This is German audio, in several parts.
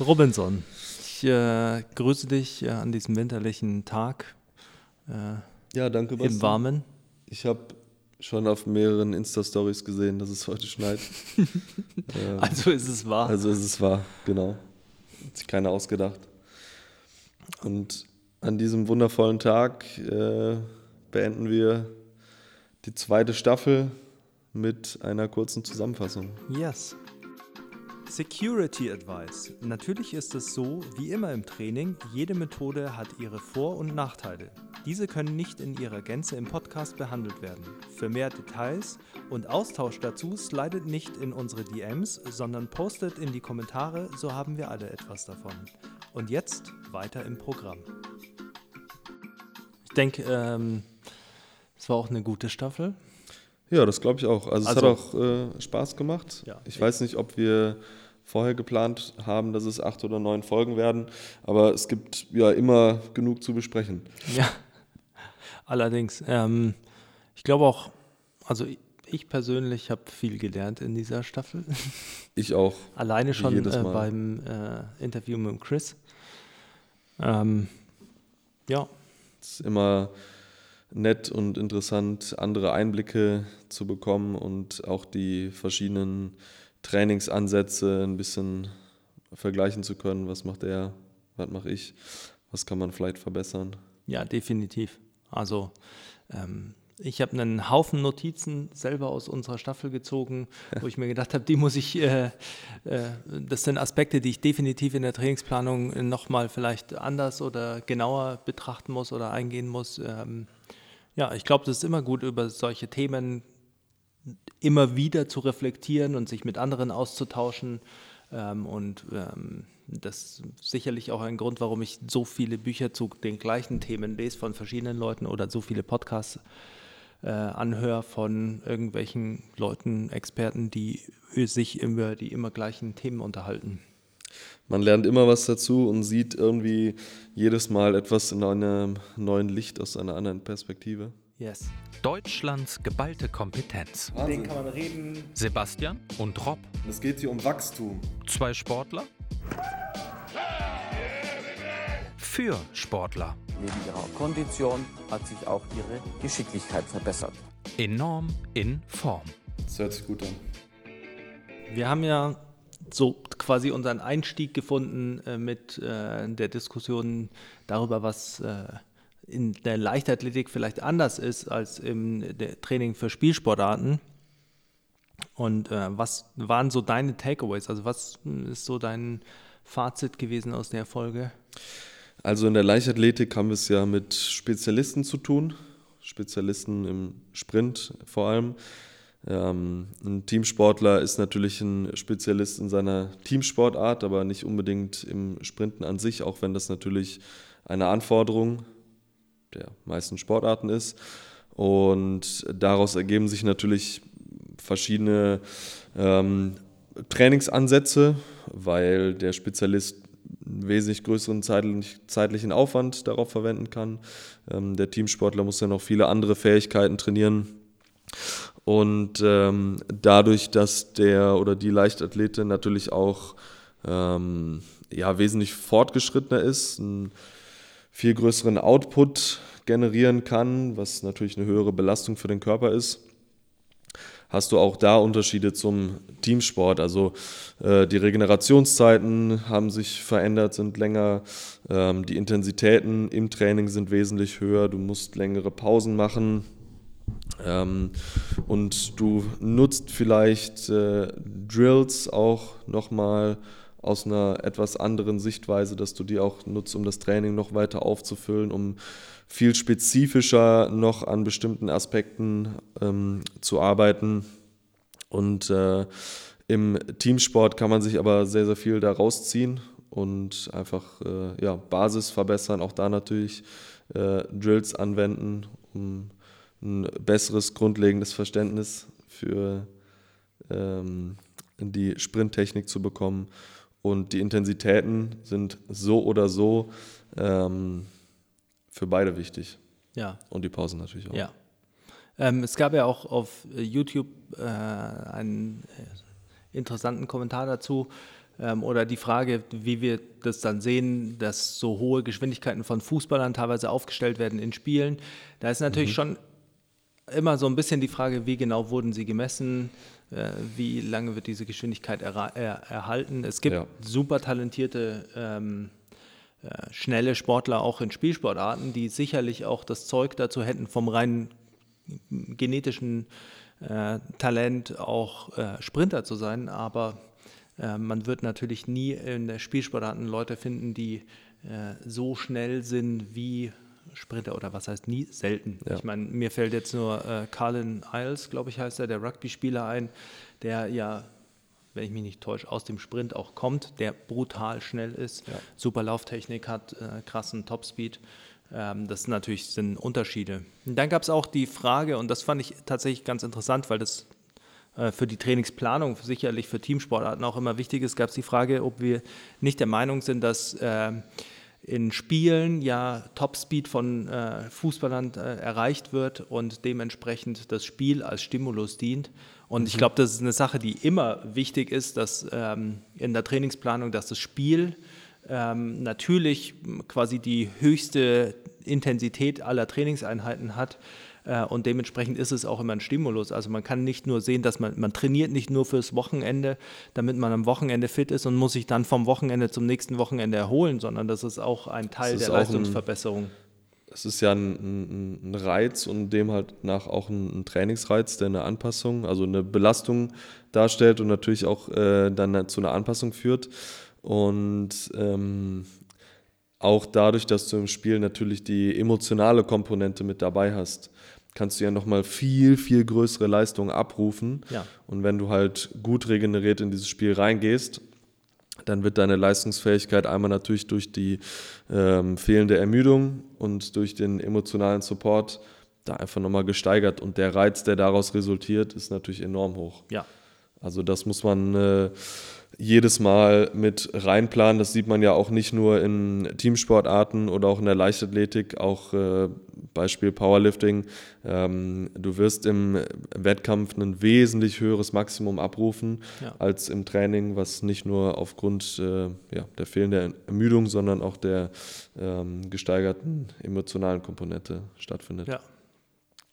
Robinson, ich äh, grüße dich äh, an diesem winterlichen Tag äh, Ja, danke, Basti. im Warmen. Ich habe schon auf mehreren Insta-Stories gesehen, dass es heute schneit. ähm, Also ist es wahr. also ist es wahr, genau. Hat sich keiner ausgedacht. Und an diesem wundervollen Tag äh, beenden wir die zweite Staffel mit einer kurzen Zusammenfassung. Yes. Security Advice. Natürlich ist es so, wie immer im Training, jede Methode hat ihre Vor- und Nachteile. Diese können nicht in ihrer Gänze im Podcast behandelt werden. Für mehr Details und Austausch dazu slidet nicht in unsere DMs, sondern postet in die Kommentare, so haben wir alle etwas davon. Und jetzt weiter im Programm. Ich denke, ähm, es war auch eine gute Staffel. Ja, das glaube ich auch. Also, es Also- hat auch äh, Spaß gemacht. Ja. Ich weiß nicht, ob wir vorher geplant haben, dass es acht oder neun Folgen werden, aber es gibt ja immer genug zu besprechen. Ja, allerdings. Ähm, ich glaube auch, also ich- ich persönlich habe viel gelernt in dieser Staffel. Ich auch. Alleine schon äh, beim äh, Interview mit Chris. Ähm, ja, Es ist immer nett und interessant, andere Einblicke zu bekommen und auch die verschiedenen Trainingsansätze ein bisschen vergleichen zu können. Was macht er, was mache ich, was kann man vielleicht verbessern. ja, definitiv. Also ähm, ich habe einen Haufen Notizen selber aus unserer Staffel gezogen, wo ich mir gedacht habe, die muss ich, äh, äh, das sind Aspekte, die ich definitiv in der Trainingsplanung nochmal vielleicht anders oder genauer betrachten muss oder eingehen muss. Ähm, ja, ich glaube, das ist immer gut, über solche Themen immer wieder zu reflektieren und sich mit anderen auszutauschen. Ähm, und ähm, das ist sicherlich auch ein Grund, warum ich so viele Bücher zu den gleichen Themen lese von verschiedenen Leuten oder so viele Podcasts äh, anhöre von irgendwelchen Leuten, Experten, die sich über die immer gleichen Themen unterhalten. Man lernt immer was dazu und sieht irgendwie jedes Mal etwas in einem neuen Licht aus einer anderen Perspektive. Yes. Deutschlands geballte Kompetenz. Wahnsinn. kann man reden. Sebastian und Rob, Es geht hier um Wachstum. zwei Sportler. Für Sportler. Neben ihrer Kondition hat sich auch ihre Geschicklichkeit verbessert. Enorm in Form. Das hört sich gut an. Wir haben ja so quasi unseren Einstieg gefunden äh, mit äh, der Diskussion darüber, was äh, in der Leichtathletik vielleicht anders ist als im Training für Spielsportarten. Und äh, was waren so deine Takeaways? Also was ist so dein Fazit gewesen aus der Folge? Also in der Leichtathletik haben wir es ja mit Spezialisten zu tun, Spezialisten im Sprint vor allem. Ähm, ein Teamsportler ist natürlich ein Spezialist in seiner Teamsportart, aber nicht unbedingt im Sprinten an sich, auch wenn das natürlich eine Anforderung der meisten Sportarten ist. Und daraus ergeben sich natürlich verschiedene ähm, Trainingsansätze, weil der Spezialist einen wesentlich größeren zeitlich, zeitlichen Aufwand darauf verwenden kann. Ähm, der Teamsportler muss ja noch viele andere Fähigkeiten trainieren. Und ähm, dadurch, dass der oder die Leichtathletin natürlich auch ähm, ja, wesentlich fortgeschrittener ist, einen viel größeren Output generieren kann, was natürlich eine höhere Belastung für den Körper ist, hast du auch da Unterschiede zum Teamsport. Also äh, die Regenerationszeiten haben sich verändert, sind länger, ähm, die Intensitäten im Training sind wesentlich höher, du musst längere Pausen machen. Ähm, und du nutzt vielleicht äh, Drills auch nochmal aus einer etwas anderen Sichtweise, dass du die auch nutzt, um das Training noch weiter aufzufüllen, um viel spezifischer noch an bestimmten Aspekten ähm, zu arbeiten. Und äh, im Teamsport kann man sich aber sehr, sehr viel da rausziehen und einfach äh, ja, Basis verbessern, auch da natürlich äh, Drills anwenden, um ein besseres grundlegendes Verständnis für ähm, die Sprinttechnik zu bekommen. Und die Intensitäten sind so oder so ähm, für beide wichtig. Ja, Und die Pausen natürlich auch. ja. Ähm, es gab ja auch auf äh, YouTube äh, einen äh, interessanten Kommentar dazu, Ähm, oder die Frage, wie wir das dann sehen, dass so hohe Geschwindigkeiten von Fußballern teilweise aufgestellt werden in Spielen. Da ist natürlich schon immer so ein bisschen die Frage, wie genau wurden sie gemessen, äh, wie lange wird diese Geschwindigkeit er, erhalten. Es gibt Ja. super talentierte, ähm, äh, schnelle Sportler auch in Spielsportarten, die sicherlich auch das Zeug dazu hätten, vom rein genetischen äh, Talent auch äh, Sprinter zu sein, aber äh, man wird natürlich nie in der Spielsportarten Leute finden, die äh, so schnell sind wie Sprinter oder was heißt nie, selten. Ja. Ich meine, mir fällt jetzt nur äh, Carlin Isles, glaube ich, heißt er, der Rugby-Spieler ein, der ja, wenn ich mich nicht täusche, aus dem Sprint auch kommt, der brutal schnell ist, super Lauftechnik hat, äh, krassen Topspeed. Ähm, das natürlich sind Unterschiede. Und dann gab es auch die Frage, und das fand ich tatsächlich ganz interessant, weil das äh, für die Trainingsplanung sicherlich für Teamsportarten auch immer wichtig ist, gab es die Frage, ob wir nicht der Meinung sind, dass ähm, in Spielen ja Topspeed von äh, Fußballern äh, erreicht wird und dementsprechend das Spiel als Stimulus dient. Und ich glaube, das ist eine Sache, die immer wichtig ist, dass ähm, in der Trainingsplanung, dass das Spiel ähm, natürlich quasi die höchste Intensität aller Trainingseinheiten hat. Äh, und dementsprechend ist es auch immer ein Stimulus. Also man kann nicht nur sehen, dass man, man trainiert nicht nur fürs Wochenende, damit man am Wochenende fit ist und muss sich dann vom Wochenende zum nächsten Wochenende erholen, sondern das ist auch ein Teil der auch ein- Leistungsverbesserung. Es ist ja ein, ein, Reiz und dem halt nach auch ein, ein Trainingsreiz, der eine Anpassung, also eine Belastung darstellt und natürlich auch äh, dann zu einer Anpassung führt. Und ähm, auch dadurch, dass du im Spiel natürlich die emotionale Komponente mit dabei hast, kannst du ja nochmal viel, viel größere Leistungen abrufen. Ja. Und wenn du halt gut regeneriert in dieses Spiel reingehst, dann wird deine Leistungsfähigkeit einmal natürlich durch die ähm, fehlende Ermüdung und durch den emotionalen Support da einfach nochmal gesteigert. Und der Reiz, der daraus resultiert, ist natürlich enorm hoch. Ja, Also das muss man äh, jedes Mal mit reinplanen. Das sieht man ja auch nicht nur in Teamsportarten oder auch in der Leichtathletik, auch äh, Beispiel Powerlifting. Ähm, du wirst im Wettkampf ein wesentlich höheres Maximum abrufen Ja. als im Training, was nicht nur aufgrund äh, ja, der fehlenden Ermüdung, sondern auch der ähm, gesteigerten emotionalen Komponente stattfindet. ja.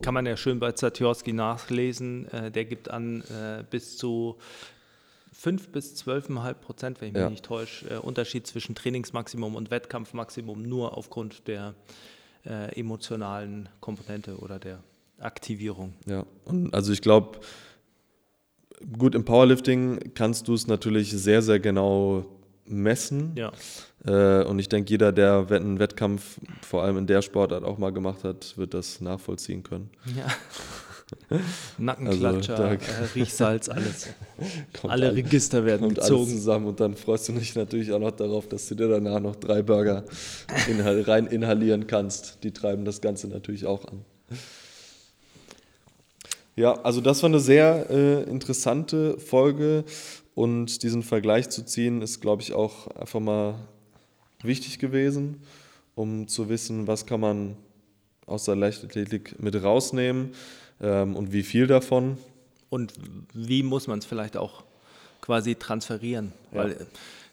Kann man ja schön bei Zatiorski nachlesen. Äh, der gibt an, äh, bis zu 5 bis 12,5 Prozent, wenn ich mich Ja. nicht täusche, äh, Unterschied zwischen Trainingsmaximum und Wettkampfmaximum nur aufgrund der äh, emotionalen Komponente oder der Aktivierung. Ja, und also ich glaube, gut im Powerlifting kannst du es natürlich sehr, sehr genau messen. Ja, Äh, und ich denke, jeder, der einen Wettkampf vor allem in der Sportart auch mal gemacht hat, wird das nachvollziehen können. ja. Nackenklatscher, Also, äh, Riechsalz, alles. Alle all- Register werden kommt alles gezogen. zusammen und dann freust du dich natürlich auch noch darauf, dass du dir danach noch drei Burger inhal rein inhalieren kannst. Die treiben das Ganze natürlich auch an. Ja, also das war eine sehr äh, interessante Folge und diesen Vergleich zu ziehen ist, glaube ich, auch einfach mal wichtig gewesen, um zu wissen, was kann man aus der Leichtathletik mit rausnehmen ähm, und wie viel davon. Und wie muss man es vielleicht auch quasi transferieren? Ja. Weil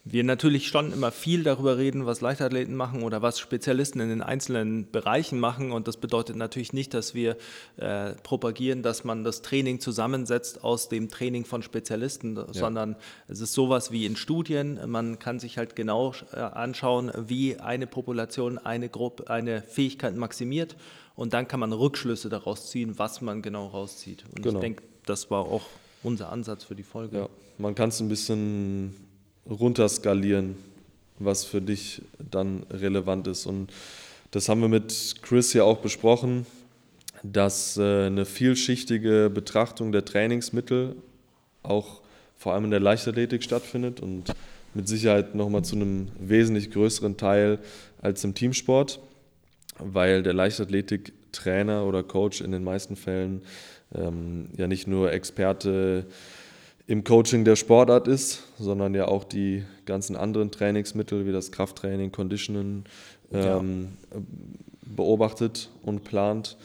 wir natürlich schon immer viel darüber reden, was Leichtathleten machen oder was Spezialisten in den einzelnen Bereichen machen. Und das bedeutet natürlich nicht, dass wir äh, propagieren, dass man das Training zusammensetzt aus dem Training von Spezialisten, sondern es ist sowas wie in Studien. Man kann sich halt genau äh, anschauen, wie eine Population eine Gruppe, eine Fähigkeit maximiert. Und dann kann man Rückschlüsse daraus ziehen, was man genau rauszieht. Und Genau. ich denke, das war auch unser Ansatz für die Folge. Ja, man kann es ein bisschen runterskalieren, was für dich dann relevant ist. Und das haben wir mit Chris ja auch besprochen, dass äh, eine vielschichtige Betrachtung der Trainingsmittel auch vor allem in der Leichtathletik stattfindet und mit Sicherheit nochmal zu einem wesentlich größeren Teil als im Teamsport, weil der Leichtathletik-Trainer oder Coach in den meisten Fällen ähm, ja nicht nur Experte im Coaching der Sportart ist, sondern ja auch die ganzen anderen Trainingsmittel wie das Krafttraining, Conditionen Ja. ähm, beobachtet und plant.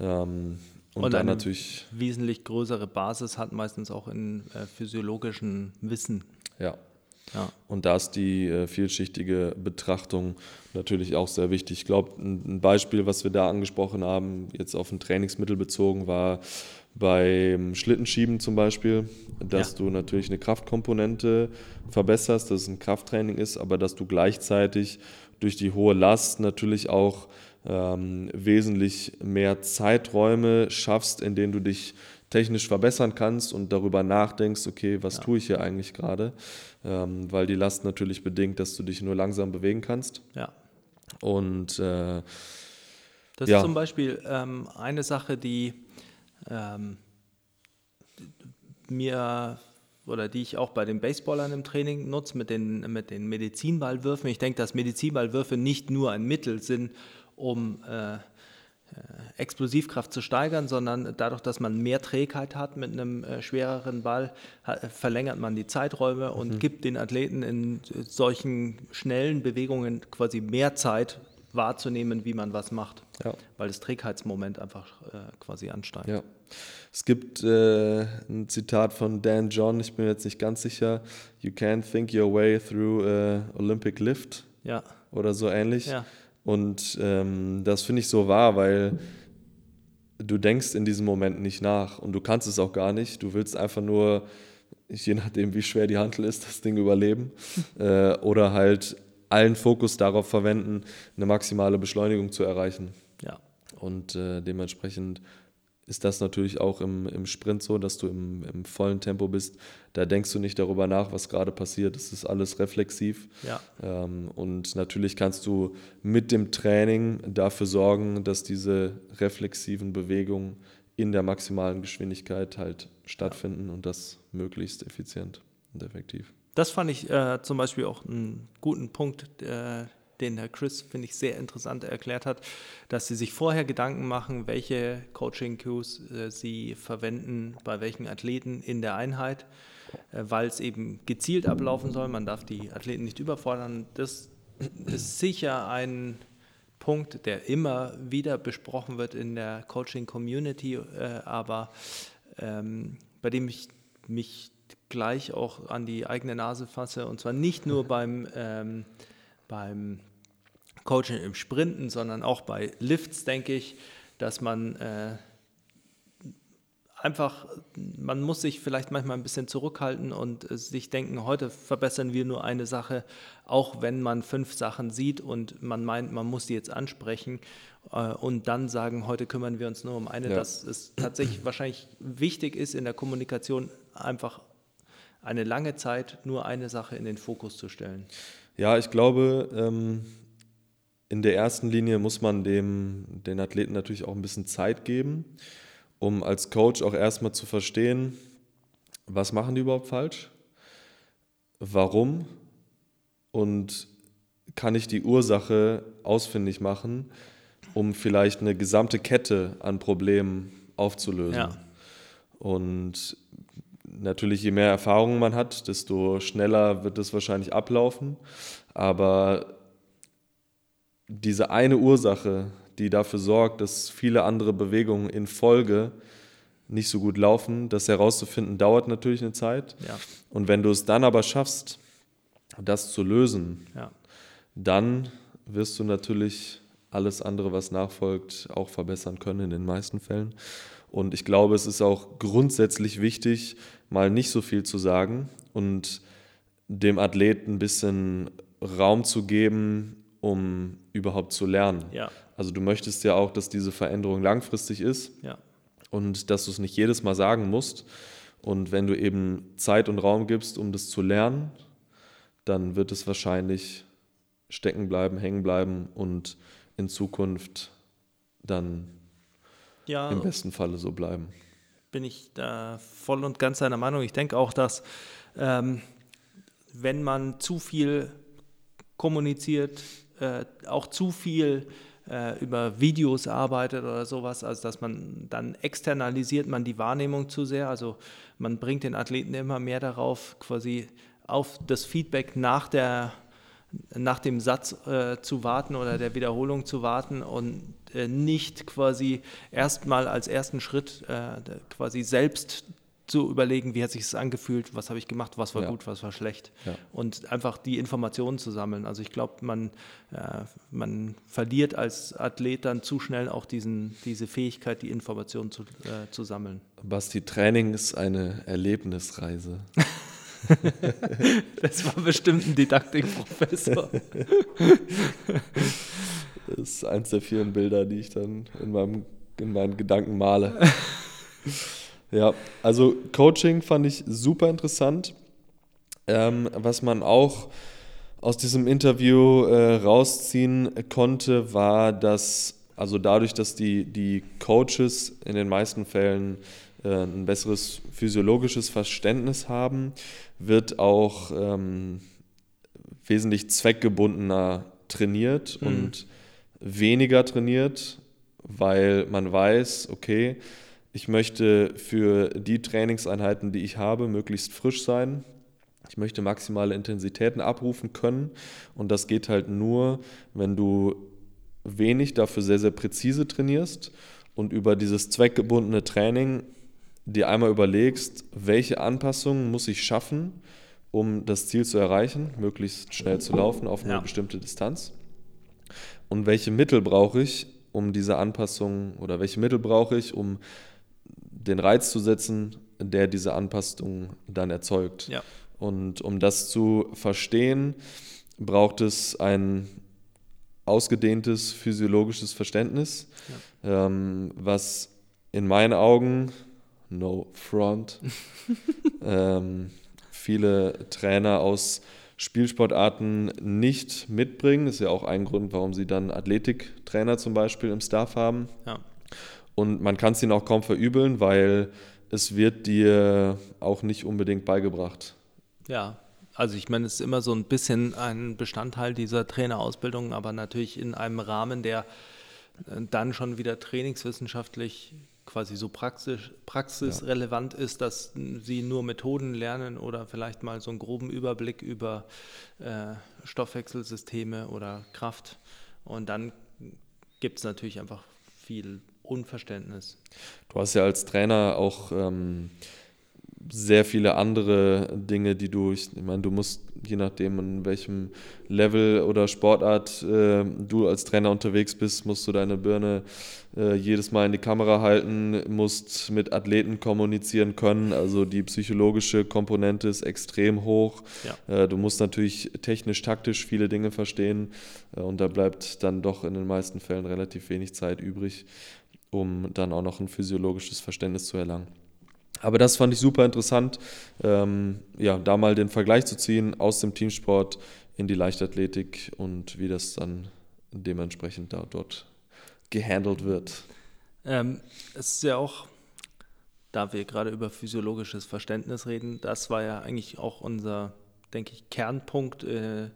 Ähm, und, Und dann eine natürlich, wesentlich größere Basis hat meistens auch in äh, physiologischen Wissen. ja, Ja. Und da ist die äh, vielschichtige Betrachtung natürlich auch sehr wichtig. Ich glaube, ein, ein Beispiel, was wir da angesprochen haben, jetzt auf ein Trainingsmittel bezogen, war beim Schlittenschieben zum Beispiel, dass Ja. du natürlich eine Kraftkomponente verbesserst, dass es ein Krafttraining ist, aber dass du gleichzeitig durch die hohe Last natürlich auch ähm, wesentlich mehr Zeiträume schaffst, in denen du dich technisch verbessern kannst und darüber nachdenkst, okay, was tue ich hier eigentlich gerade? Ähm, weil die Last natürlich bedingt, dass du dich nur langsam bewegen kannst. Ja. Und äh, Das Ja. ist zum Beispiel ähm, eine Sache, die ähm, mir oder die ich auch bei den Baseballern im Training nutze, mit den, mit den Medizinballwürfen. Ich denke, dass Medizinballwürfe nicht nur ein Mittel sind, um äh, Explosivkraft zu steigern, sondern dadurch, dass man mehr Trägheit hat mit einem äh, schwereren Ball, ha- verlängert man die Zeiträume und gibt den Athleten in äh, solchen schnellen Bewegungen quasi mehr Zeit wahrzunehmen, wie man was macht, Ja. weil das Trägheitsmoment einfach äh, quasi ansteigt. Ja. Es gibt äh, ein Zitat von Dan John, ich bin mir jetzt nicht ganz sicher. You can't think your way through a Olympic Lift Ja, oder so ähnlich. ja, Und ähm, das finde ich so wahr, weil du denkst in diesem Moment nicht nach und du kannst es auch gar nicht. Du willst einfach nur, je nachdem wie schwer die Hantel ist, das Ding überleben äh, oder halt allen Fokus darauf verwenden, eine maximale Beschleunigung zu erreichen. ja. Und äh, dementsprechend ist das natürlich auch im, im Sprint so, dass du im, im vollen Tempo bist. Da denkst du nicht darüber nach, was gerade passiert. Es ist alles reflexiv. Ja. Ähm, und natürlich kannst du mit dem Training dafür sorgen, dass diese reflexiven Bewegungen in der maximalen Geschwindigkeit halt stattfinden und das möglichst effizient und effektiv. Das fand ich äh, zum Beispiel auch einen guten Punkt, äh, den Herr Chris, finde ich, sehr interessant erklärt hat, dass sie sich vorher Gedanken machen, welche Coaching-Cues äh, sie verwenden, bei welchen Athleten in der Einheit, äh, weil es eben gezielt ablaufen soll. Man darf die Athleten nicht überfordern. Das ist sicher ein Punkt, der immer wieder besprochen wird in der Coaching-Community, äh, aber ähm, bei dem ich mich gleich auch an die eigene Nase fasse. Und zwar nicht nur beim, ähm, beim Coaching im Sprinten, sondern auch bei Lifts, denke ich, dass man äh, einfach, man muss sich vielleicht manchmal ein bisschen zurückhalten und äh, sich denken, heute verbessern wir nur eine Sache, auch wenn man fünf Sachen sieht und man meint, man muss die jetzt ansprechen äh, und dann sagen, heute kümmern wir uns nur um eine, Ja. dass es tatsächlich wahrscheinlich wichtig ist in der Kommunikation einfach eine lange Zeit nur eine Sache in den Fokus zu stellen. Ja, ich glaube, ähm, in der ersten Linie muss man dem, den Athleten natürlich auch ein bisschen Zeit geben, um als Coach auch erstmal zu verstehen, was machen die überhaupt falsch, warum und kann ich die Ursache ausfindig machen, um vielleicht eine gesamte Kette an Problemen aufzulösen. Ja. Und natürlich, je mehr Erfahrung man hat, desto schneller wird es wahrscheinlich ablaufen. Aber diese eine Ursache, die dafür sorgt, dass viele andere Bewegungen in Folge nicht so gut laufen, das herauszufinden, dauert natürlich eine Zeit. Ja, Und wenn du es dann aber schaffst, das zu lösen, ja, dann wirst du natürlich alles andere, was nachfolgt, auch verbessern können in den meisten Fällen. Und ich glaube, es ist auch grundsätzlich wichtig, mal nicht so viel zu sagen und dem Athleten ein bisschen Raum zu geben, um überhaupt zu lernen. ja, Also du möchtest ja auch, dass diese Veränderung langfristig ist ja, und dass du es nicht jedes Mal sagen musst. Und wenn du eben Zeit und Raum gibst, um das zu lernen, dann wird es wahrscheinlich stecken bleiben, hängen bleiben und in Zukunft dann ja. im besten Falle so bleiben. bin ich da voll und ganz seiner Meinung. Ich denke auch, dass ähm, wenn man zu viel kommuniziert, äh, auch zu viel äh, über Videos arbeitet oder sowas, also dass man dann externalisiert man die Wahrnehmung zu sehr. Also man bringt den Athleten immer mehr darauf, quasi auf das Feedback nach der nach dem Satz äh, zu warten oder der Wiederholung zu warten und äh, nicht quasi erstmal als ersten Schritt äh, quasi selbst zu überlegen, wie hat sich es angefühlt, was habe ich gemacht, was war Ja. gut, was war schlecht. Ja. Und einfach die Informationen zu sammeln. Also ich glaube, man, äh, man verliert als Athlet dann zu schnell auch diesen, diese Fähigkeit, die Informationen zu, äh, zu sammeln. Basti, Training ist eine Erlebnisreise. Das war bestimmt ein Didaktikprofessor. Das ist eins der vielen Bilder, die ich dann in, meinem, in meinen Gedanken male. ja, also Coaching fand ich super interessant. Ähm, was man auch aus diesem Interview äh, rausziehen konnte, war, dass, also dadurch, dass die, die Coaches in den meisten Fällen ein besseres physiologisches Verständnis haben, wird auch ähm, wesentlich zweckgebundener trainiert Mhm. und weniger trainiert, weil man weiß, okay, ich möchte für die Trainingseinheiten, die ich habe, möglichst frisch sein. Ich möchte maximale Intensitäten abrufen können und das geht halt nur, wenn du wenig, dafür sehr, sehr präzise trainierst und über dieses zweckgebundene Training dir einmal überlegst, welche Anpassungen muss ich schaffen, um das Ziel zu erreichen, möglichst schnell zu laufen auf eine Ja. bestimmte Distanz. Und welche Mittel brauche ich, um diese Anpassung oder welche Mittel brauche ich, um den Reiz zu setzen, der diese Anpassung dann erzeugt. Ja. Und um das zu verstehen, braucht es ein ausgedehntes physiologisches Verständnis, ähm, was in meinen Augen, no front, ähm, viele Trainer aus Spielsportarten nicht mitbringen. Ist ja auch ein Grund, warum sie dann Athletiktrainer zum Beispiel im Staff haben. Ja. Und man kann es ihnen auch kaum verübeln, weil es wird dir auch nicht unbedingt beigebracht. Ja, also ich meine, es ist immer so ein bisschen ein Bestandteil dieser Trainerausbildung, aber natürlich in einem Rahmen, der äh, dann schon wieder trainingswissenschaftlich quasi so praxisch, praxisrelevant ist, dass sie nur Methoden lernen oder vielleicht mal so einen groben Überblick über äh, Stoffwechselsysteme oder Kraft. Und dann gibt es natürlich einfach viel Unverständnis. Du hast ja als Trainer auch ähm, sehr viele andere Dinge, die du, ich, meine, du musst, je nachdem, in welchem Level oder Sportart äh, du als Trainer unterwegs bist, musst du deine Birne äh, jedes Mal in die Kamera halten, musst mit Athleten kommunizieren können. Also die psychologische Komponente ist extrem hoch. Ja. Äh, du musst natürlich technisch, taktisch viele Dinge verstehen äh, und da bleibt dann doch in den meisten Fällen relativ wenig Zeit übrig, um dann auch noch ein physiologisches Verständnis zu erlangen. Aber das fand ich super interessant, ähm, ja, da mal den Vergleich zu ziehen aus dem Teamsport in die Leichtathletik und wie das dann dementsprechend da dort gehandelt wird. Ähm, es ist ja auch, da wir gerade über physiologisches Verständnis reden, das war ja eigentlich auch unser, denke ich, Kernpunkt, äh,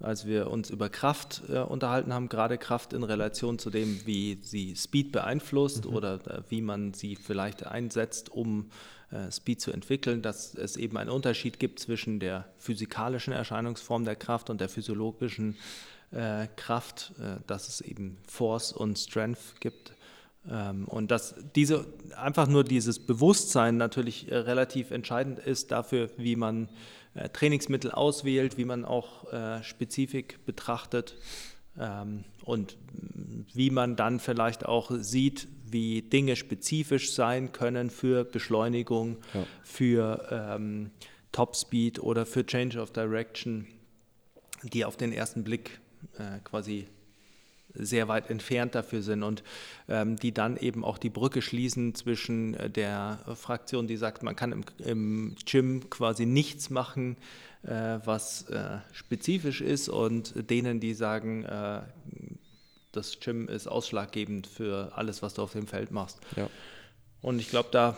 als wir uns über Kraft äh, unterhalten haben, gerade Kraft in Relation zu dem, wie sie Speed beeinflusst oder äh, wie man sie vielleicht einsetzt, um äh, Speed zu entwickeln, dass es eben einen Unterschied gibt zwischen der physikalischen Erscheinungsform der Kraft und der physiologischen äh, Kraft, äh, dass es eben Force und Strength gibt. Ähm, und dass diese einfach nur dieses Bewusstsein natürlich äh, relativ entscheidend ist dafür, wie man äh, Trainingsmittel auswählt, wie man auch äh, Spezifik betrachtet ähm, und wie man dann vielleicht auch sieht, wie Dinge spezifisch sein können für Beschleunigung, Ja. für ähm, Topspeed oder für Change of Direction, die auf den ersten Blick äh, quasi sehr weit entfernt dafür sind und ähm, die dann eben auch die Brücke schließen zwischen äh, der Fraktion, die sagt, man kann im, im Gym quasi nichts machen, äh, was äh, spezifisch ist und denen, die sagen, äh, das Gym ist ausschlaggebend für alles, was du auf dem Feld machst. Ja. Und ich glaube, da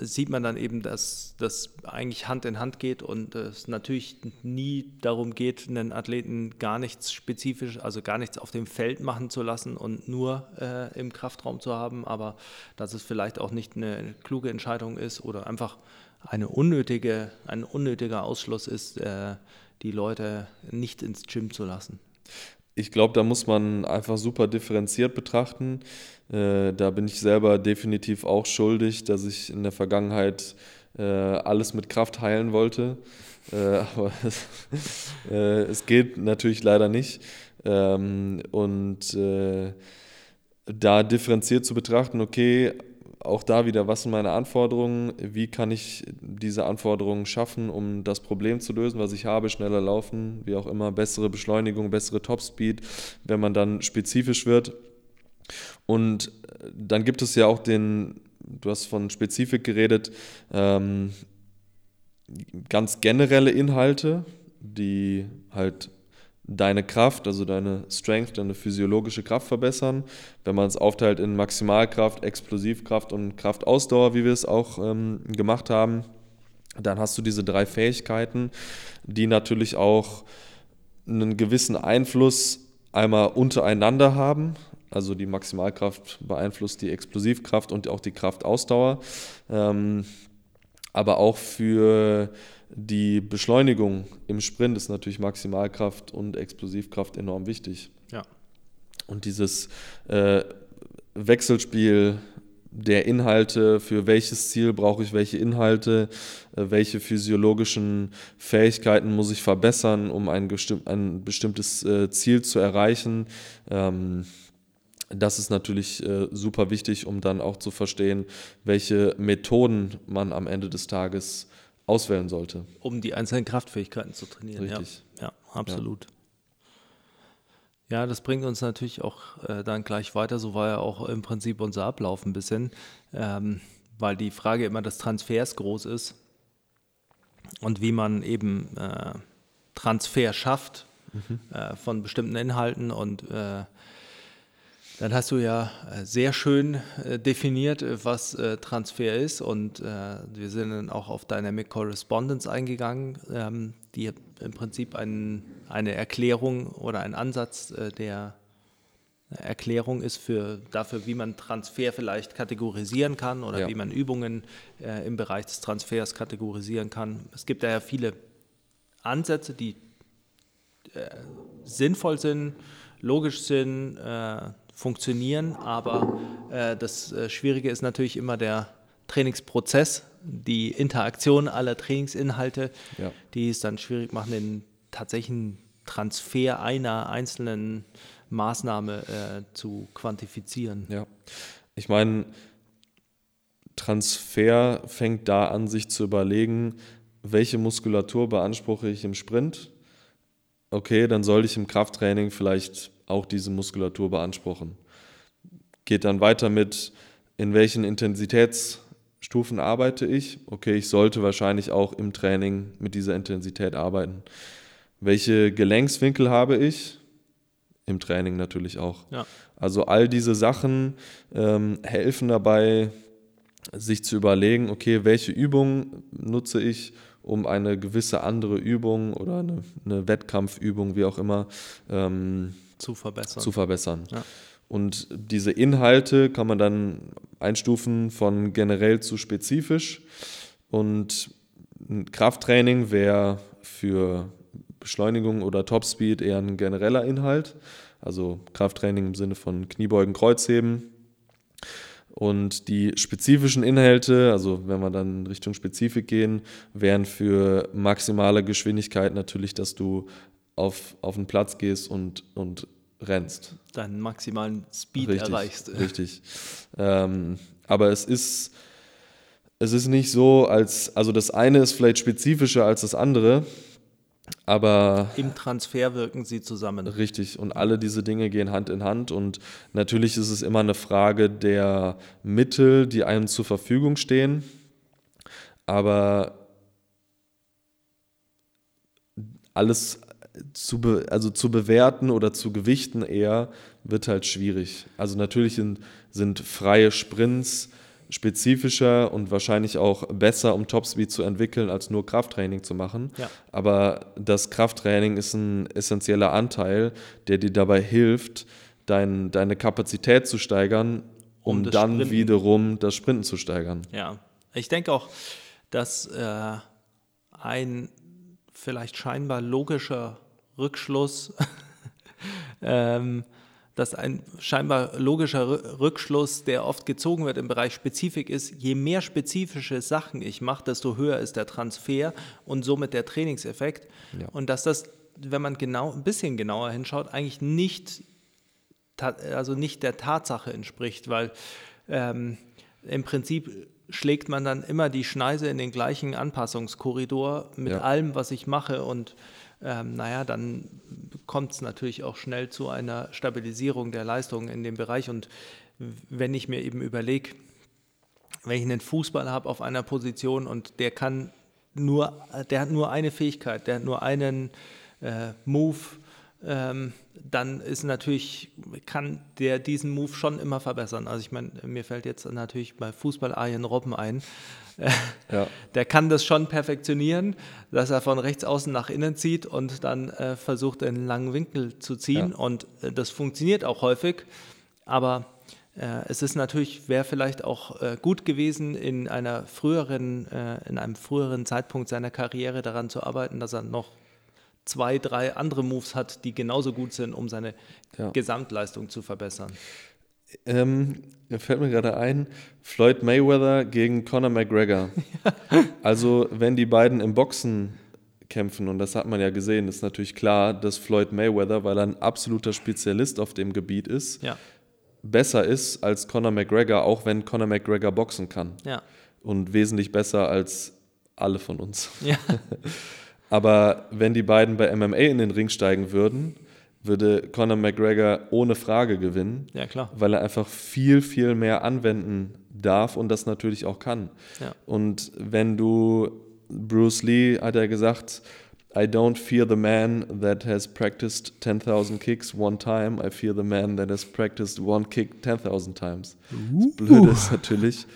sieht man dann eben, dass das eigentlich Hand in Hand geht und es natürlich nie darum geht, einen Athleten gar nichts spezifisch, also gar nichts auf dem Feld machen zu lassen und nur äh, im Kraftraum zu haben, aber dass es vielleicht auch nicht eine kluge Entscheidung ist oder einfach eine unnötige, ein unnötiger Ausschluss ist, äh, die Leute nicht ins Gym zu lassen. Ich glaube, da muss man einfach super differenziert betrachten. Äh, da bin ich selber definitiv auch schuldig, dass ich in der Vergangenheit äh, alles mit Kraft heilen wollte. Äh, aber es, äh, es geht natürlich leider nicht. Ähm, und äh, da differenziert zu betrachten, okay, auch da wieder, was sind meine Anforderungen, wie kann ich diese Anforderungen schaffen, um das Problem zu lösen, was ich habe, schneller laufen, wie auch immer, bessere Beschleunigung, bessere Topspeed, wenn man dann spezifisch wird. Und dann gibt es ja auch den, du hast von Spezifik geredet, ähm, ganz generelle Inhalte, die halt deine Kraft, also deine Strength, deine physiologische Kraft verbessern. Wenn man es aufteilt in Maximalkraft, Explosivkraft und Kraftausdauer, wie wir es auch ähm, gemacht haben, dann hast du diese drei Fähigkeiten, die natürlich auch einen gewissen Einfluss einmal untereinander haben. Also die Maximalkraft beeinflusst die Explosivkraft und auch die Kraftausdauer. Ähm, aber auch für die Beschleunigung im Sprint ist natürlich Maximalkraft und Explosivkraft enorm wichtig. Ja. Und dieses äh, Wechselspiel der Inhalte, für welches Ziel brauche ich welche Inhalte, äh, welche physiologischen Fähigkeiten muss ich verbessern, um ein, ein bestimmtes äh, Ziel zu erreichen. Ähm, das ist natürlich äh, super wichtig, um dann auch zu verstehen, welche Methoden man am Ende des Tages auswählen sollte. Um die einzelnen Kraftfähigkeiten zu trainieren. Richtig. Ja, ja absolut. Ja. ja. das bringt uns natürlich auch äh, dann gleich weiter. So war ja auch im Prinzip unser Ablauf ein bisschen, ähm, weil die Frage immer des Transfers groß ist und wie man eben äh, Transfer schafft mhm. äh, von bestimmten Inhalten und äh, dann hast du ja äh, sehr schön äh, definiert, äh, was Transfer ist und wir sind dann auch auf Dynamic Correspondence eingegangen, ähm, die im Prinzip ein, eine Erklärung oder ein Ansatz der Erklärung ist für, dafür, wie man Transfer vielleicht kategorisieren kann oder ja. wie man Übungen im Bereich des Transfers kategorisieren kann. Es gibt daher viele Ansätze, die sinnvoll sind, logisch sind, funktionieren, aber äh, das äh, Schwierige ist natürlich immer der Trainingsprozess, die Interaktion aller Trainingsinhalte, ja. die es dann schwierig machen, den tatsächlichen Transfer einer einzelnen Maßnahme äh, zu quantifizieren. Ja, ich meine, Transfer fängt da an, sich zu überlegen, welche Muskulatur beanspruche ich im Sprint. Okay, dann sollte ich im Krafttraining vielleicht auch diese Muskulatur beanspruchen. Geht dann weiter mit, in welchen Intensitätsstufen arbeite ich? Okay, ich sollte wahrscheinlich auch im Training mit dieser Intensität arbeiten. Welche Gelenkswinkel habe ich? Im Training natürlich auch. Ja. Also all diese Sachen ähm, helfen dabei, sich zu überlegen, okay, welche Übungen nutze ich, um eine gewisse andere Übung oder eine, eine Wettkampfübung, wie auch immer, ähm, zu verbessern. Zu verbessern. Ja. Und diese Inhalte kann man dann einstufen von generell zu spezifisch. Und Krafttraining wäre für Beschleunigung oder Topspeed eher ein genereller Inhalt. Also Krafttraining im Sinne von Kniebeugen, Kreuzheben. Und die spezifischen Inhalte, also wenn wir dann Richtung Spezifik gehen, wären für maximale Geschwindigkeit natürlich, dass du auf, auf den Platz gehst und, und rennst. Deinen maximalen Speed richtig, erreichst. Richtig. Ähm, aber es ist, es ist nicht so, als, also das eine ist vielleicht spezifischer als das andere, aber. Im Transfer wirken sie zusammen. Richtig. Und alle diese Dinge gehen Hand in Hand. Und natürlich ist es immer eine Frage der Mittel, die einem zur Verfügung stehen. Aber alles, zu, be, also zu bewerten oder zu gewichten eher, wird halt schwierig. Also natürlich sind, sind freie Sprints spezifischer und wahrscheinlich auch besser, um Topspeed zu entwickeln, als nur Krafttraining zu machen. Ja. Aber das Krafttraining ist ein essentieller Anteil, der dir dabei hilft, dein, deine Kapazität zu steigern, um, um dann Sprinten. wiederum das Sprinten zu steigern. Ja, ich denke auch, dass äh, ein vielleicht scheinbar logischer Rückschluss ähm, dass ein scheinbar logischer Rü- Rückschluss, der oft gezogen wird im Bereich Spezifik ist, je mehr spezifische Sachen ich mache, desto höher ist der Transfer und somit der Trainingseffekt. Ja. Und dass das, wenn man genau ein bisschen genauer hinschaut, eigentlich nicht, also nicht der Tatsache entspricht, weil ähm, im Prinzip schlägt man dann immer die Schneise in den gleichen Anpassungskorridor mit Ja. allem, was ich mache und ähm, naja, dann kommt es natürlich auch schnell zu einer Stabilisierung der Leistung in dem Bereich und wenn ich mir eben überlege, wenn ich einen Fußball habe auf einer Position und der kann nur, der hat nur eine Fähigkeit, der hat nur einen äh, Move, ähm, dann ist natürlich, kann der diesen Move schon immer verbessern. Also ich meine, mir fällt jetzt natürlich bei Fußball Arjen Robben ein. Ja. Der kann das schon perfektionieren, dass er von rechts außen nach innen zieht und dann äh, versucht, einen langen Winkel zu ziehen. Ja. Und äh, das funktioniert auch häufig. Aber äh, es ist natürlich, wäre vielleicht auch äh, gut gewesen, in einer früheren, äh, in einem früheren Zeitpunkt seiner Karriere daran zu arbeiten, dass er noch zwei, drei andere Moves hat, die genauso gut sind, um seine Ja. Gesamtleistung zu verbessern. Ähm, fällt mir gerade ein, Floyd Mayweather gegen Conor McGregor. Also wenn die beiden im Boxen kämpfen, und das hat man ja gesehen, ist natürlich klar, dass Floyd Mayweather, weil er ein absoluter Spezialist auf dem Gebiet ist, Ja, besser ist als Conor McGregor, auch wenn Conor McGregor boxen kann. ja, Und wesentlich besser als alle von uns. Aber wenn die beiden bei MMA in den Ring steigen würden, würde Conor McGregor ohne Frage gewinnen, ja klar. weil er einfach viel, viel mehr anwenden darf und das natürlich auch kann. Ja. Und wenn du, Bruce Lee hat ja gesagt, I don't fear the man that has practiced 10.000 kicks one time, I fear the man that has practiced one kick 10.000 times. Das Blöde ist natürlich,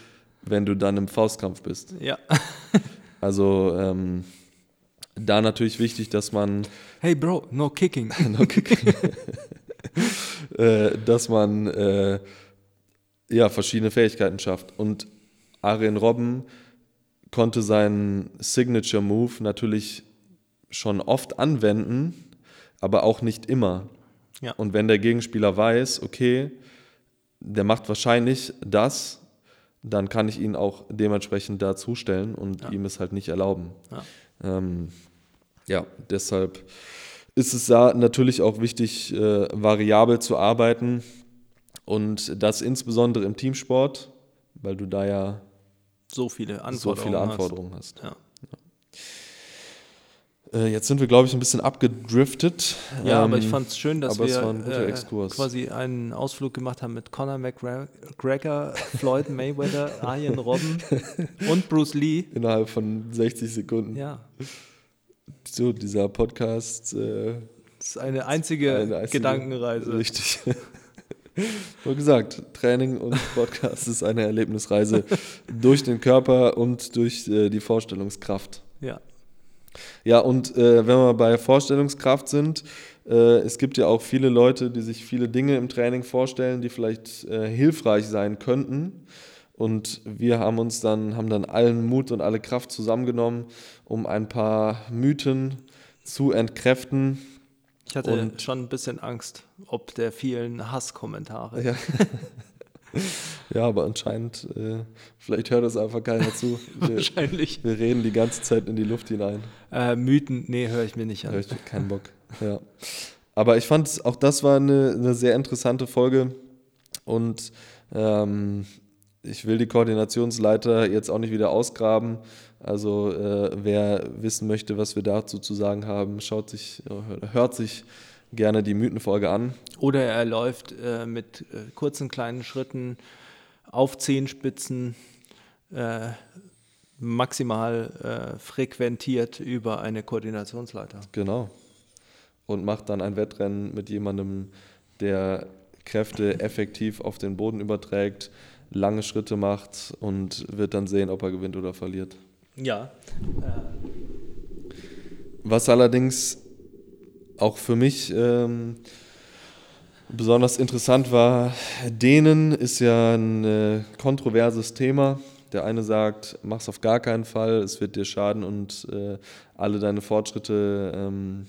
wenn du dann im Faustkampf bist. Ja. Also ähm, da natürlich wichtig, dass man Hey Bro, no kicking. äh, dass man äh, ja, verschiedene Fähigkeiten schafft. Und Arjen Robben konnte seinen Signature Move natürlich schon oft anwenden, aber auch nicht immer. Ja. Und wenn der Gegenspieler weiß, okay, der macht wahrscheinlich das, dann kann ich ihn auch dementsprechend dazustellen und Ja. ihm es halt nicht erlauben. Ja. Ähm, ja, deshalb ist es da natürlich auch wichtig, äh, variabel zu arbeiten und das insbesondere im Teamsport, weil du da ja So viele so Anforderungen. viele hast. Anforderungen hast. Ja. Äh, jetzt sind wir, glaube ich, ein bisschen abgedriftet. Ja, aber Ähm, ich fand es schön, dass aber wir ein äh, quasi einen Ausflug gemacht haben mit Conor McGregor, Floyd Mayweather, Arjen Robben und Bruce Lee. innerhalb von 60 Sekunden. Ja, So, dieser Podcast. Äh, das ist eine einzige, eine einzige- Gedankenreise. Richtig. Wie gesagt, Training und Podcast ist eine Erlebnisreise durch den Körper und durch äh, die Vorstellungskraft. Ja, Ja, und äh, wenn wir bei Vorstellungskraft sind, äh, es gibt ja auch viele Leute, die sich viele Dinge im Training vorstellen, die vielleicht äh, hilfreich sein könnten. Und wir haben uns dann, haben dann allen Mut und alle Kraft zusammengenommen, um ein paar Mythen zu entkräften. ich hatte Und- schon ein bisschen Angst, ob der vielen Hasskommentare. Ja. ja, aber anscheinend, äh, vielleicht hört das einfach keiner zu. Wir, Wahrscheinlich. wir reden die ganze Zeit in die Luft hinein. Äh, Mythen, nee, höre ich mir nicht an. hab ich keinen Bock. Ja. Aber ich fand, auch das war eine, eine sehr interessante Folge. Und ähm, ich will die Koordinationsleiter jetzt auch nicht wieder ausgraben. Also äh, wer wissen möchte, was wir dazu zu sagen haben, schaut sich, äh, hört sich gerne die Mythenfolge an. Oder er läuft äh, mit äh, kurzen kleinen Schritten auf Zehenspitzen äh, maximal äh, frequentiert über eine Koordinationsleiter. Genau. Und macht dann ein Wettrennen mit jemandem, der Kräfte effektiv auf den Boden überträgt, lange Schritte macht und wird dann sehen, ob er gewinnt oder verliert. Ja. Was allerdings auch für mich ähm, besonders interessant war, denen ist ja ein äh, kontroverses Thema. Der eine sagt, mach's auf gar keinen Fall, es wird dir schaden und äh, alle deine Fortschritte ähm,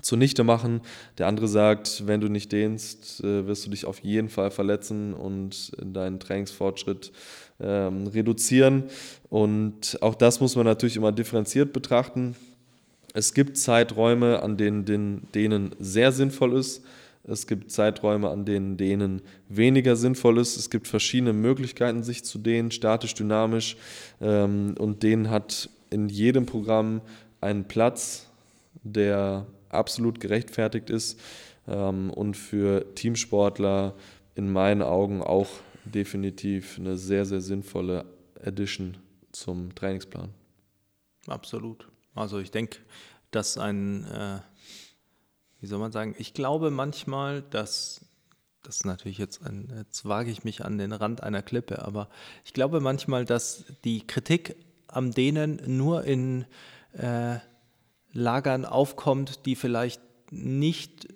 zunichte machen. Der andere sagt, wenn du nicht dehnst, äh, wirst du dich auf jeden Fall verletzen und deinen Trainingsfortschritt ähm, reduzieren. Und auch das muss man natürlich immer differenziert betrachten. Es gibt Zeiträume, an denen den Dehnen sehr sinnvoll ist. Es gibt Zeiträume, an denen Dehnen weniger sinnvoll ist. Es gibt verschiedene Möglichkeiten, sich zu dehnen, statisch, dynamisch. Ähm, und Dehnen hat in jedem Programm einen Platz, der absolut gerechtfertigt ist ähm, und für Teamsportler in meinen Augen auch definitiv eine sehr, sehr sinnvolle Addition zum Trainingsplan. Absolut. Also ich denke, dass ein, äh, wie soll man sagen, ich glaube manchmal, dass, das ist natürlich jetzt, ein, jetzt wage ich mich an den Rand einer Klippe, aber ich glaube manchmal, dass die Kritik am Dehnen nur in äh, Lagern aufkommt, die vielleicht nicht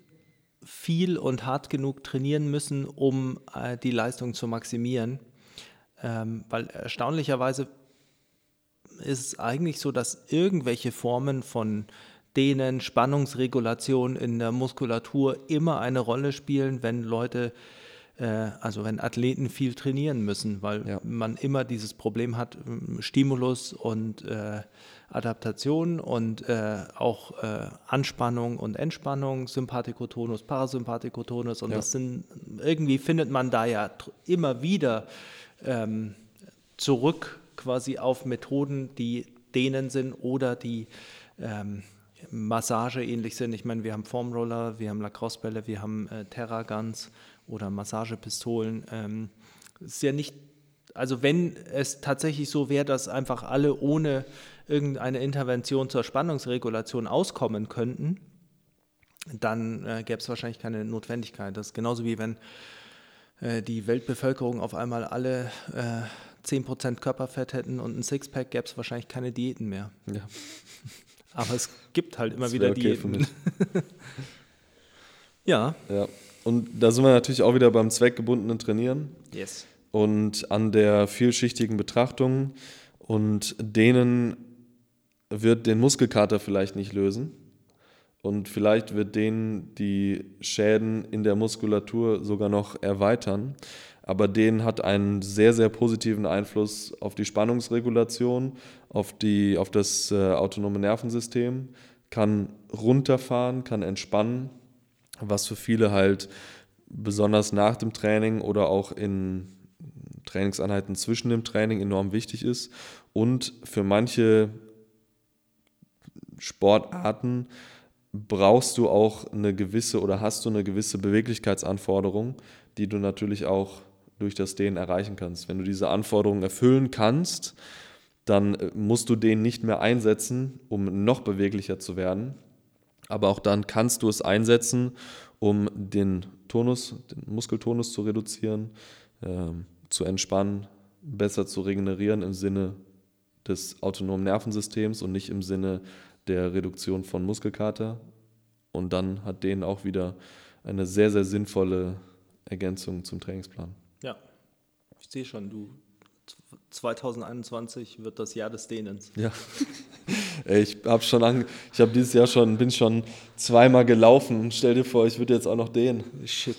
viel und hart genug trainieren müssen, um äh, die Leistung zu maximieren. Ähm, weil erstaunlicherweise ist es eigentlich so, dass irgendwelche Formen von Dehnen, Spannungsregulation in der Muskulatur immer eine Rolle spielen, wenn Leute, äh, also wenn Athleten viel trainieren müssen, weil ja. man immer dieses Problem hat, Stimulus und äh, Adaptation und äh, auch äh, Anspannung und Entspannung, Sympathikotonus, Parasympathikotonus und ja. das sind, irgendwie findet man da ja immer wieder ähm, zurück quasi auf Methoden, die denen sind oder die ähm, Massage ähnlich sind. Ich meine, wir haben Formroller, wir haben Lacrosse-Bälle, wir haben äh, Terraguns oder Massagepistolen. Ähm, ist ja nicht, also wenn es tatsächlich so wäre, dass einfach alle ohne irgendeine Intervention zur Spannungsregulation auskommen könnten, dann äh, gäbe es wahrscheinlich keine Notwendigkeit. Das ist genauso wie wenn äh, die Weltbevölkerung auf einmal alle äh, 10% Körperfett hätten und ein Sixpack, gäbe es wahrscheinlich keine Diäten mehr. Ja. Aber es gibt halt immer wieder okay Diäten. ja. Ja. Und da sind wir natürlich auch wieder beim zweckgebundenen Trainieren. Yes. Und an der vielschichtigen Betrachtung. Und denen wird den Muskelkater vielleicht nicht lösen. Und vielleicht wird denen die Schäden in der Muskulatur sogar noch erweitern. Aber denen hat einen sehr, sehr positiven Einfluss auf die Spannungsregulation, auf, die, auf das äh, autonome Nervensystem, kann runterfahren, kann entspannen, was für viele halt besonders nach dem Training oder auch in Trainingseinheiten zwischen dem Training enorm wichtig ist. Und für manche Sportarten brauchst du auch eine gewisse oder hast du eine gewisse Beweglichkeitsanforderung, die du natürlich auch durch das Dehnen erreichen kannst. Wenn du diese Anforderungen erfüllen kannst, dann äh, musst du den nicht mehr einsetzen, um noch beweglicher zu werden. Aber auch dann kannst du es einsetzen, um den Tonus, den Muskeltonus zu reduzieren, äh, zu entspannen, besser zu regenerieren im Sinne des autonomen Nervensystems und nicht im Sinne der Reduktion von Muskelkater. Und dann hat den auch wieder eine sehr, sehr sinnvolle Ergänzung zum Trainingsplan. Ja, ich sehe schon, du 2021 wird das Jahr des Dehnens. Ja. ich habe schon an, ich habe dieses Jahr schon bin schon zweimal gelaufen. Stell dir vor, ich würde jetzt auch noch dehnen. Shit.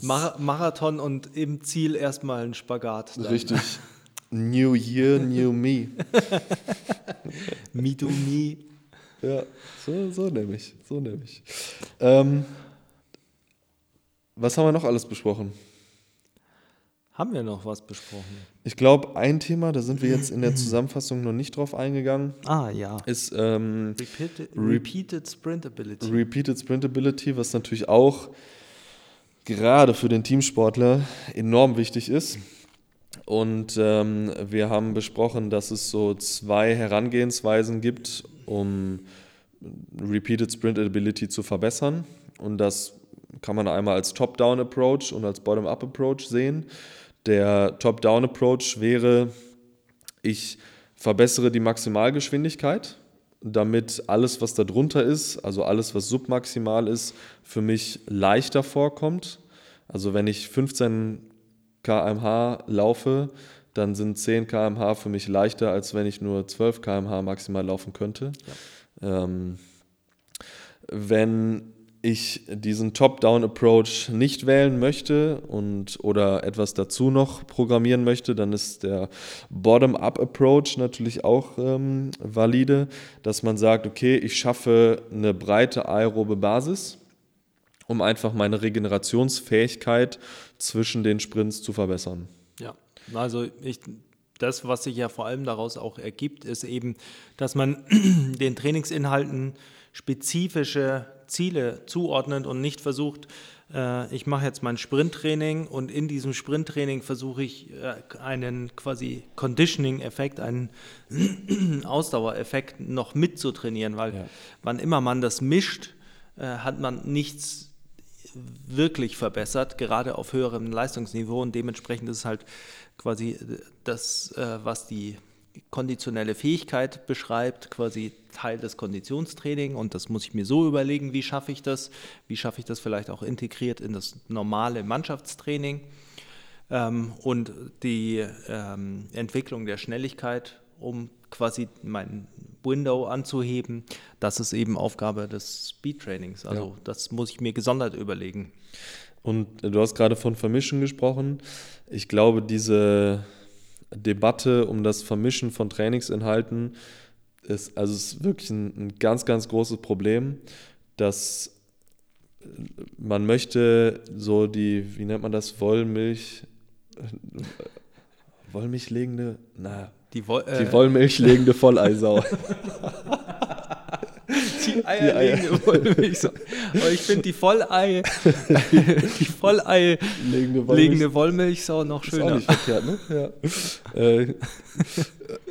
Mar Marathon und im Ziel erstmal ein Spagat. Dann. Richtig. New Year, New Me. me to Me. Ja, so, so nämlich. So nämlich. Ähm, was haben wir noch alles besprochen? Haben wir noch was besprochen? Ich glaube, ein Thema, da sind wir jetzt in der Zusammenfassung noch nicht drauf eingegangen. Ah, ja. Ist ähm, Repeated, Repeated Sprintability. Repeated Sprintability, was natürlich auch gerade für den Teamsportler enorm wichtig ist. Und ähm, wir haben besprochen, dass es so zwei Herangehensweisen gibt, um Repeated Sprint Ability zu verbessern. Und das kann man einmal als Top-Down-Approach und als Bottom-Up-Approach sehen. Der Top-Down-Approach wäre, ich verbessere die Maximalgeschwindigkeit, damit alles, was da drunter ist, also alles, was submaximal ist, für mich leichter vorkommt. Also wenn ich 15 km/h laufe, dann sind 10 km/h für mich leichter, als wenn ich nur 12 km/h maximal laufen könnte. Ja. Ähm, Wenn ich diesen Top-Down-Approach nicht wählen möchte und oder etwas dazu noch programmieren möchte, dann ist der Bottom-up-Approach natürlich auch ähm, valide, dass man sagt, okay, ich schaffe eine breite aerobe Basis, um einfach meine Regenerationsfähigkeit zwischen den Sprints zu verbessern. Ja, also ich, das, was sich ja vor allem daraus auch ergibt, ist eben, dass man den Trainingsinhalten spezifische Ziele zuordnet und nicht versucht, äh, ich mache jetzt mein Sprinttraining und in diesem Sprinttraining versuche ich äh, einen quasi Conditioning-Effekt, einen Ausdauereffekt noch mitzutrainieren, weil ja. wann immer man das mischt, äh, hat man nichts wirklich verbessert, gerade auf höherem Leistungsniveau und dementsprechend ist es halt quasi das, was die konditionelle Fähigkeit beschreibt, quasi Teil des Konditionstraining und das muss ich mir so überlegen, wie schaffe ich das, wie schaffe ich das vielleicht auch integriert in das normale Mannschaftstraining ähm, und die ähm, Entwicklung der Schnelligkeit, um quasi mein Window anzuheben, das ist eben Aufgabe des Speed-Trainings. Also ja. das muss ich mir gesondert überlegen. Und du hast gerade von Vermischen gesprochen. Ich glaube, diese Debatte um das Vermischen von Trainingsinhalten ist, also ist wirklich ein, ein ganz, ganz großes Problem, dass man möchte so die, wie nennt man das, Wollmilch, Wollmilchlegende, na, die, Woll, äh, die Wollmilchlegende Volleisau. die eierlegende Wollmilchsau. Aber ich finde die Vollei, die Vollei legende, Wollmilch. legende Wollmilchsau noch schöner. Ist auch nicht verkehrt, ne? Ja. Äh,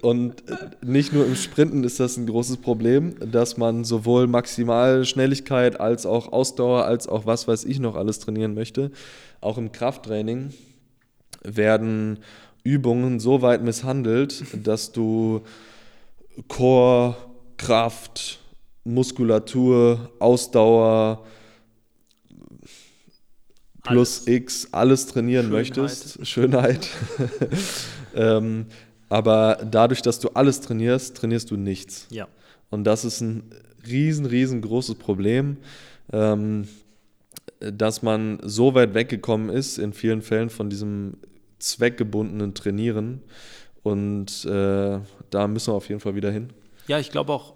und nicht nur im Sprinten ist das ein großes Problem, dass man sowohl Maximalschnelligkeit als auch Ausdauer als auch was weiß ich noch alles trainieren möchte. Auch im Krafttraining werden Übungen so weit misshandelt, dass du Core, Kraft, Muskulatur, Ausdauer, plus alles. X, alles trainieren Schönheit. möchtest, Schönheit. ähm, aber dadurch, dass du alles trainierst, trainierst du nichts. Ja. Und das ist ein riesen, riesengroßes Problem, ähm, dass man so weit weggekommen ist, in vielen Fällen von diesem zweckgebundenen Trainieren. Und äh, da müssen wir auf jeden Fall wieder hin. Ja, ich glaube auch,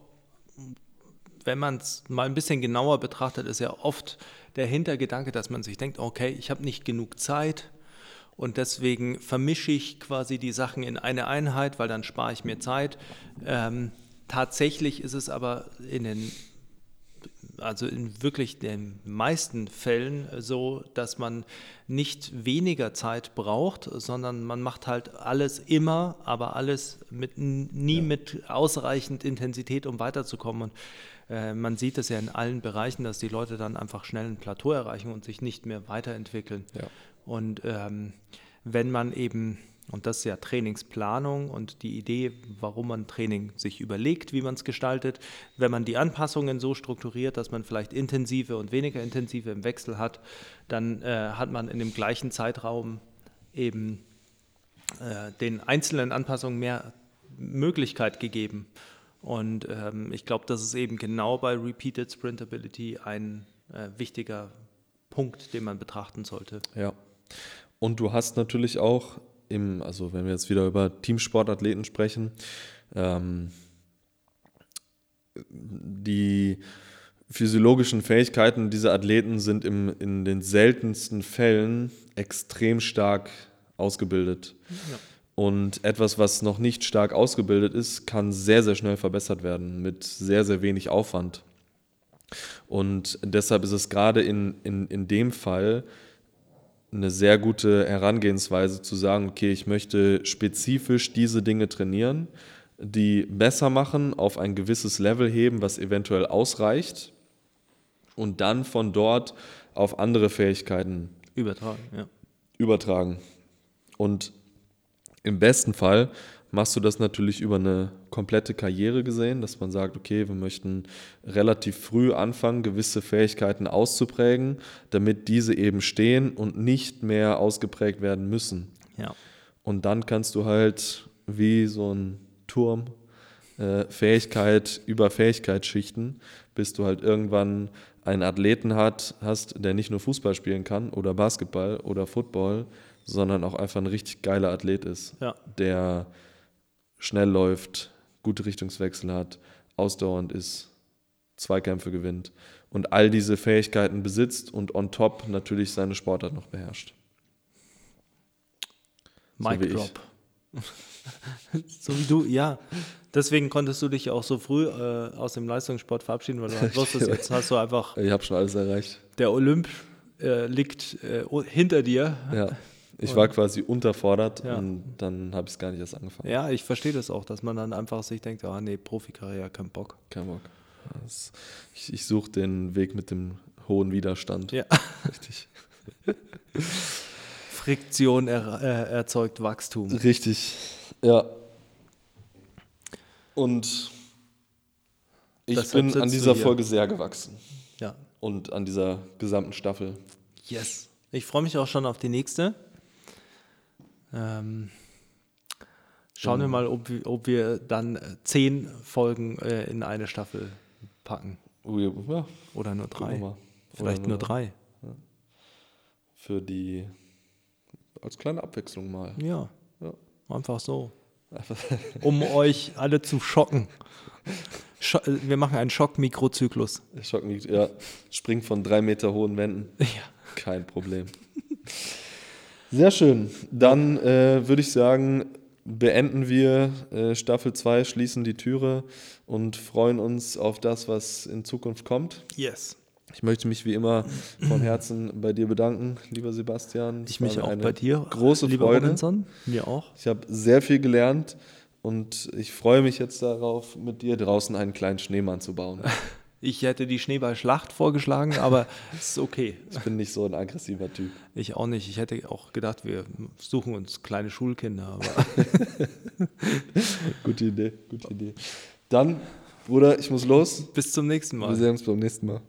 wenn man es mal ein bisschen genauer betrachtet, ist ja oft der Hintergedanke, dass man sich denkt, okay, ich habe nicht genug Zeit und deswegen vermische ich quasi die Sachen in eine Einheit, weil dann spare ich mir Zeit. Ähm, tatsächlich ist es aber in den also in wirklich den meisten Fällen so, dass man nicht weniger Zeit braucht, sondern man macht halt alles immer, aber alles mit, nie ja. mit ausreichend Intensität, um weiterzukommen. Und äh, man sieht es ja in allen Bereichen, dass die Leute dann einfach schnell ein Plateau erreichen und sich nicht mehr weiterentwickeln. Ja. Und ähm, wenn man eben, und das ist ja Trainingsplanung und die Idee, warum man Training sich überlegt, wie man es gestaltet, wenn man die Anpassungen so strukturiert, dass man vielleicht intensive und weniger intensive im Wechsel hat, dann äh, hat man in dem gleichen Zeitraum eben äh, den einzelnen Anpassungen mehr Möglichkeit gegeben. Und ähm, ich glaube, das ist eben genau bei Repeated Sprintability ein äh, wichtiger Punkt, den man betrachten sollte. Ja. Und du hast natürlich auch im, also wenn wir jetzt wieder über Teamsportathleten sprechen, ähm, die physiologischen Fähigkeiten dieser Athleten sind im, in den seltensten Fällen extrem stark ausgebildet. Ja. Und etwas, was noch nicht stark ausgebildet ist, kann sehr, sehr schnell verbessert werden mit sehr, sehr wenig Aufwand. Und deshalb ist es gerade in, in, in dem Fall eine sehr gute Herangehensweise zu sagen, okay, ich möchte spezifisch diese Dinge trainieren, die besser machen, auf ein gewisses Level heben, was eventuell ausreicht und dann von dort auf andere Fähigkeiten übertragen. Ja. übertragen. Und im besten Fall machst du das natürlich über eine komplette Karriere gesehen, dass man sagt, okay, wir möchten relativ früh anfangen, gewisse Fähigkeiten auszuprägen, damit diese eben stehen und nicht mehr ausgeprägt werden müssen. Ja. Und dann kannst du halt wie so ein Turm äh, Fähigkeit über Fähigkeitsschichten, bis du halt irgendwann einen Athleten hat, hast, der nicht nur Fußball spielen kann oder Basketball oder Football, sondern auch einfach ein richtig geiler Athlet ist, Ja. der schnell läuft, gute Richtungswechsel hat, ausdauernd ist, Zweikämpfe gewinnt und all diese Fähigkeiten besitzt und on top natürlich seine Sportart noch beherrscht. So Mic wie ich. Drop. so wie du, ja. Deswegen konntest du dich auch so früh äh, aus dem Leistungssport verabschieden, weil du halt wusstest, jetzt hast du einfach, Ich habe schon alles erreicht. der Olymp äh, liegt äh, hinter dir. Ja. Ich war quasi unterfordert Ja. und dann habe ich es gar nicht erst angefangen. Ja, ich verstehe das auch, dass man dann einfach sich denkt, ah nee, Profikarriere, kein Bock. Kein Bock. Das, ich ich suche den Weg mit dem hohen Widerstand. Ja. Richtig. Friktion er, äh, erzeugt Wachstum. Richtig. Ja. Und ich Deshalb bin an dieser. Folge sehr gewachsen. Ja. Und an dieser gesamten Staffel. Yes. Ich freue mich auch schon auf die nächste. Ähm, schauen wir mal, ob, wir- ob wir dann äh, zehn Folgen äh, in eine Staffel packen. Oh, ja, ja, Oder nur drei. mal. Vielleicht Oder nur drei. Für die, als kleine Abwechslung mal. Ja. Ja. Einfach so. Um euch alle zu schocken. Scho äh, wir machen einen Schock-Mikrozyklus. Schock ja. Springt von drei Meter hohen Wänden. Ja. Kein Problem. Sehr schön. Dann äh, würde ich sagen, beenden wir äh, Staffel 2, schließen die Türe und freuen uns auf das, was in Zukunft kommt. Yes. Ich möchte mich wie immer von Herzen bei dir bedanken, lieber Sebastian. Es Ich mich auch eine bei dir. Große lieber Freude. Robinson. Mir auch. Ich habe sehr viel gelernt und ich freue mich jetzt darauf, mit dir draußen einen kleinen Schneemann zu bauen. Ich hätte die Schneeballschlacht vorgeschlagen, aber es ist okay. Ich bin nicht so ein aggressiver Typ. Ich auch nicht. Ich hätte auch gedacht, wir suchen uns kleine Schulkinder. Aber Gute Idee, gute Idee. Dann, Bruder, ich muss los. bis zum nächsten Wir Mal. sehen uns beim nächsten Mal.